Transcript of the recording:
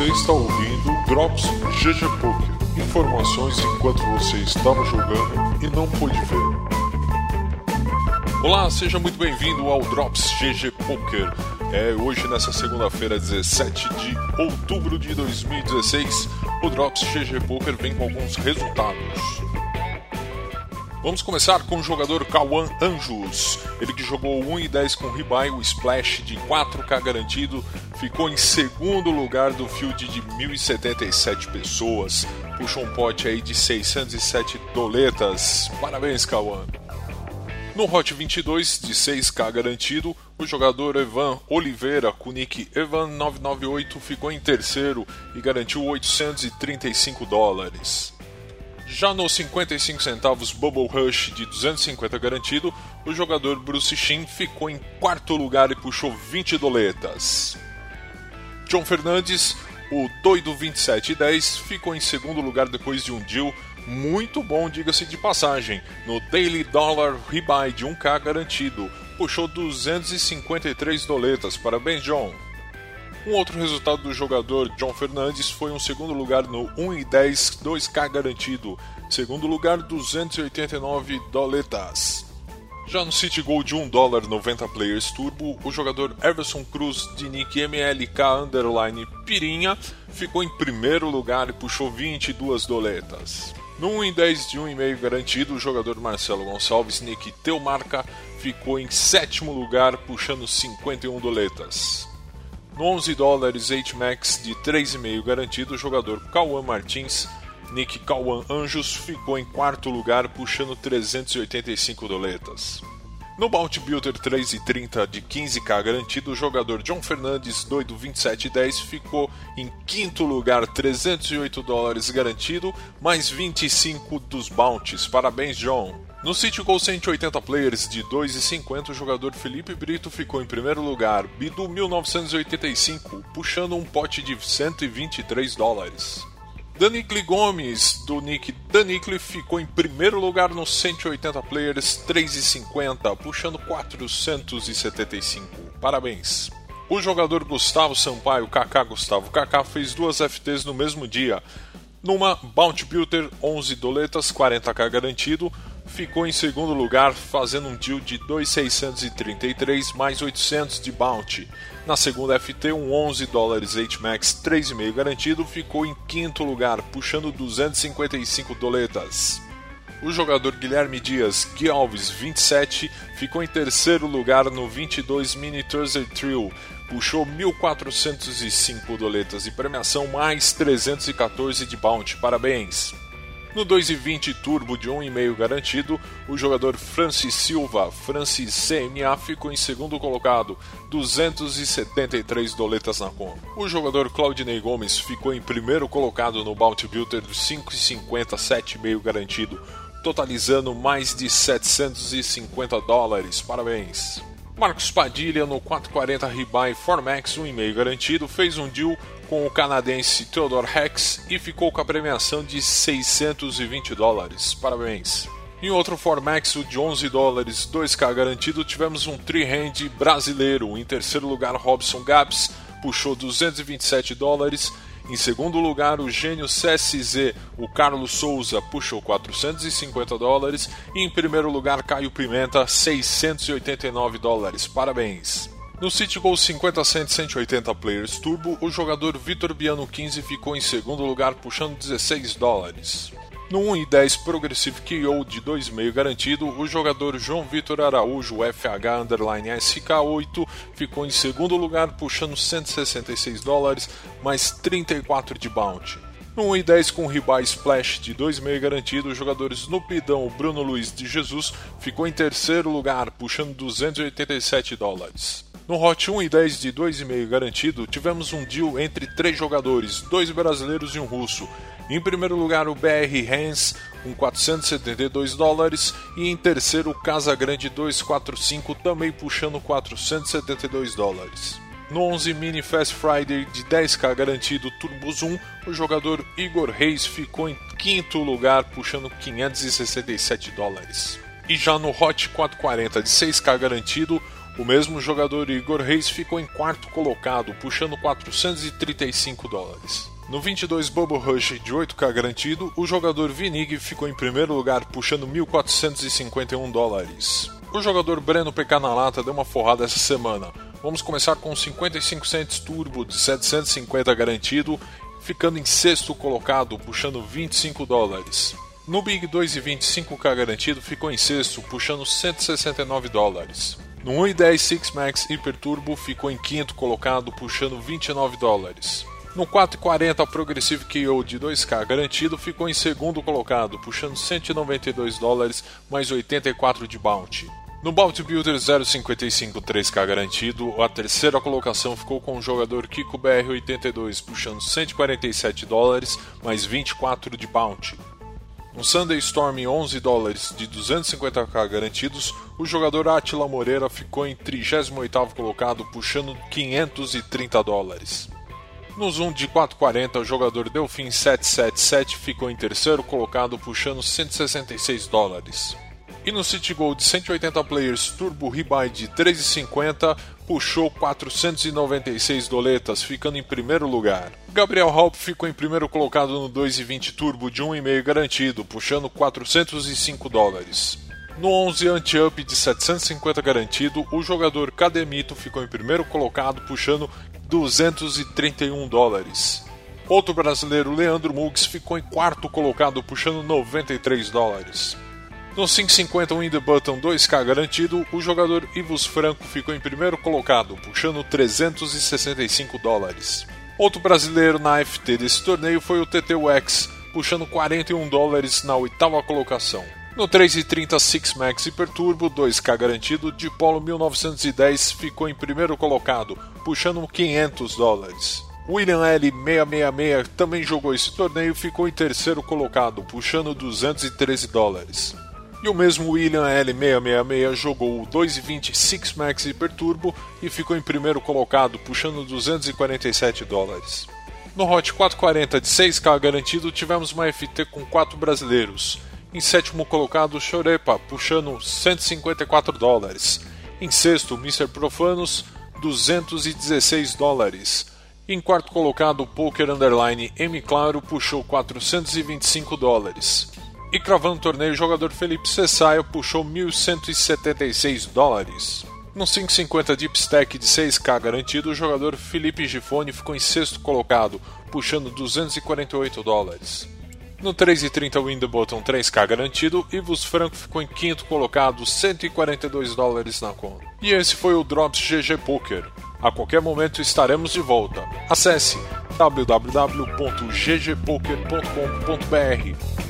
Você está ouvindo Drops GG Poker. Informações enquanto você estava jogando e não pôde ver. Olá, seja muito bem-vindo ao Drops GG Poker. É hoje nessa segunda-feira, 17 de outubro de 2016, o Drops GG Poker vem com alguns resultados. Vamos começar com o jogador Kawan Anjos. Ele que jogou 1 e 10 com Ribai, o splash de 4K garantido, ficou em segundo lugar do field de 1077 pessoas. Puxou um pote aí de 607 doletas. Parabéns, Kawan. No Hot 22 de 6K garantido, o jogador Evan Oliveira, com nick Evan998, ficou em terceiro e garantiu 835 dólares. Já nos 55 centavos Bubble Rush de 250 garantido, o jogador Bruce Shin ficou em quarto lugar e puxou 20 doletas. John Fernandes, o doido 2710, ficou em segundo lugar depois de um deal muito bom, diga-se de passagem, no Daily Dollar Rebuy de 1K garantido. Puxou 253 doletas. Parabéns, John! Um outro resultado do jogador John Fernandes foi um segundo lugar no 1 e 10 2K garantido. Segundo lugar, 289 doletas. Já no City Gold de 1 dólar 90 players turbo, o jogador Everson Cruz de nick MLK underline Pirinha ficou em primeiro lugar e puxou 22 doletas. No 1 em 10 de 1,5 garantido, o jogador Marcelo Gonçalves, nick Teumarca, ficou em sétimo lugar, puxando 51 doletas. No 11 dólares 8 max de 3,5 garantido, o jogador Cauã Martins, Nick Cauã Anjos, ficou em quarto lugar, puxando 385 doletas. No Bounty Builder 3,30 de 15k garantido, o jogador John Fernandes, doido 27,10, ficou em quinto lugar, 308 dólares garantido, mais 25 dos bounties. Parabéns, John! No City Goal 180 players de 2,50, o jogador Felipe Brito ficou em primeiro lugar, Bidu 1985, puxando um pote de 123 dólares. Danikli Gomes, do nick Danikli, ficou em primeiro lugar no 180 players 3,50, puxando 475. Parabéns! O jogador Gustavo Sampaio, Kaká Gustavo Kaká, fez duas FTs no mesmo dia. Numa Bounty Builder 11 doletas, 40k garantido, ficou em segundo lugar, fazendo um deal de 2,633 mais 800 de bounty. Na segunda FT, um 11 dólares max 3,5 garantido, ficou em quinto lugar, puxando 255 doletas. O jogador Guilherme Dias Gui Alves 27 ficou em terceiro lugar no 22 Mini Thursday Trill, puxou 1.405 doletas de premiação mais 314 de bounty. Parabéns! No 2,20 turbo de 1,5 garantido, o jogador Francis Silva, Francis CMA, ficou em segundo colocado, 273 doletas na conta. O jogador Claudinei Gomes ficou em primeiro colocado no Bounty Builder de 5,50 7,5 garantido, totalizando mais de 750 dólares. Parabéns! Marcos Padilha no 440 Rebuy Formax 1,5 garantido fez um deal com o canadense Theodore Hex e ficou com a premiação de 620 dólares. Parabéns! Em outro Formax de 11 dólares, 2K garantido, tivemos um three-hand brasileiro. Em terceiro lugar, Robson Gabs puxou 227 dólares. Em segundo lugar, o gênio CSZ, o Carlos Souza, puxou 450 dólares. E em primeiro lugar, Caio Pimenta, 689 dólares. Parabéns! No City Goal 50 Cent 180 Players Turbo, o jogador Vitor Biano 15 ficou em segundo lugar puxando 16 dólares. No 1 e 10 Progressive KO de 2,5 garantido, o jogador João Vitor Araújo FH SK8 ficou em segundo lugar puxando 166 dólares mais 34 de bounty. No 1 e 10 com Ribai Splash de 2,5 garantido, o jogador Snoopidão Bruno Luiz de Jesus ficou em terceiro lugar puxando 287 dólares. No Hot 1 e 10 de 2,5 garantido, tivemos um deal entre três jogadores, dois brasileiros e um russo. Em primeiro lugar, o BR Hans, com 472 dólares, e em terceiro, o Casa Grande 245, também puxando 472 dólares. No 11 Mini Fast Friday de 10k garantido Turbo Zoom, o jogador Igor Reis ficou em quinto lugar, puxando 567 dólares. E já no Hot 440 de 6k garantido, O mesmo jogador Igor Reis ficou em quarto colocado, puxando 435 dólares. No 22 Bubble Rush de 8K garantido, o jogador Vinig ficou em primeiro lugar, puxando 1.451 dólares. O jogador Breno PK na lata deu uma forrada essa semana. Vamos começar com 55 cents turbo de 750 garantido, ficando em sexto colocado, puxando 25 dólares. No Big 2 e 25K garantido, ficou em sexto, puxando 169 dólares. No 1 e 10 Six Max Hyper Turbo, ficou em quinto colocado, puxando 29 dólares. No 440 Progressive KO de 2K garantido, ficou em segundo colocado, puxando 192 dólares mais 84 de bounty. No Bounty Builder 055 3K garantido, a terceira colocação ficou com o jogador Kiko BR82, puxando 147 dólares mais 24 de bounty. No Sunday Storm 11 dólares de 250k garantidos, o jogador Atila Moreira ficou em 38º colocado, puxando 530 dólares. No Zoom de 440, o jogador Delfim 777 ficou em terceiro colocado, puxando 166 dólares. E no City Gold 180 Players Turbo Rebuy de 3,50 puxou 496 doletas, ficando em primeiro lugar. Gabriel Halp ficou em primeiro colocado no 2,20 Turbo de 1,5 garantido, puxando 405 dólares. No 11 Anti-Up de 750 garantido, o jogador Cademito ficou em primeiro colocado, puxando 231 dólares. Outro brasileiro, Leandro Mugs, ficou em quarto colocado, puxando 93 dólares. No 550 Win the Button 2K garantido, o jogador Ivos Franco ficou em primeiro colocado, puxando 365 dólares. Outro brasileiro na FT desse torneio foi o TT Wax, puxando 41 dólares na oitava colocação. No 330 Six Max Hyper Turbo 2K garantido, de Polo 1910 ficou em primeiro colocado, puxando 500 dólares. William L666 também jogou esse torneio e ficou em terceiro colocado, puxando 213 dólares. E o mesmo William L666 jogou o 220 Six Max Hyper Turbo e ficou em primeiro colocado, puxando 247 dólares. No Hot 440 de 6K garantido, tivemos uma FT com 4 brasileiros. Em sétimo colocado, Chorepa, puxando 154 dólares. Em sexto, Mr. Profanos, 216 dólares. Em quarto colocado, Poker Underline M Claro puxou 425 dólares. E cravando o torneio, o jogador Felipe Cessaio puxou 1.176 dólares. No 550 Deep Stack de 6K garantido, o jogador Felipe Gifone ficou em sexto colocado, puxando 248 dólares. No 3,30 Win the Button 3K garantido, Ivos Franco ficou em quinto colocado, 142 dólares na conta. E esse foi o Drops GG Poker. A qualquer momento estaremos de volta. Acesse www.ggpoker.com.br.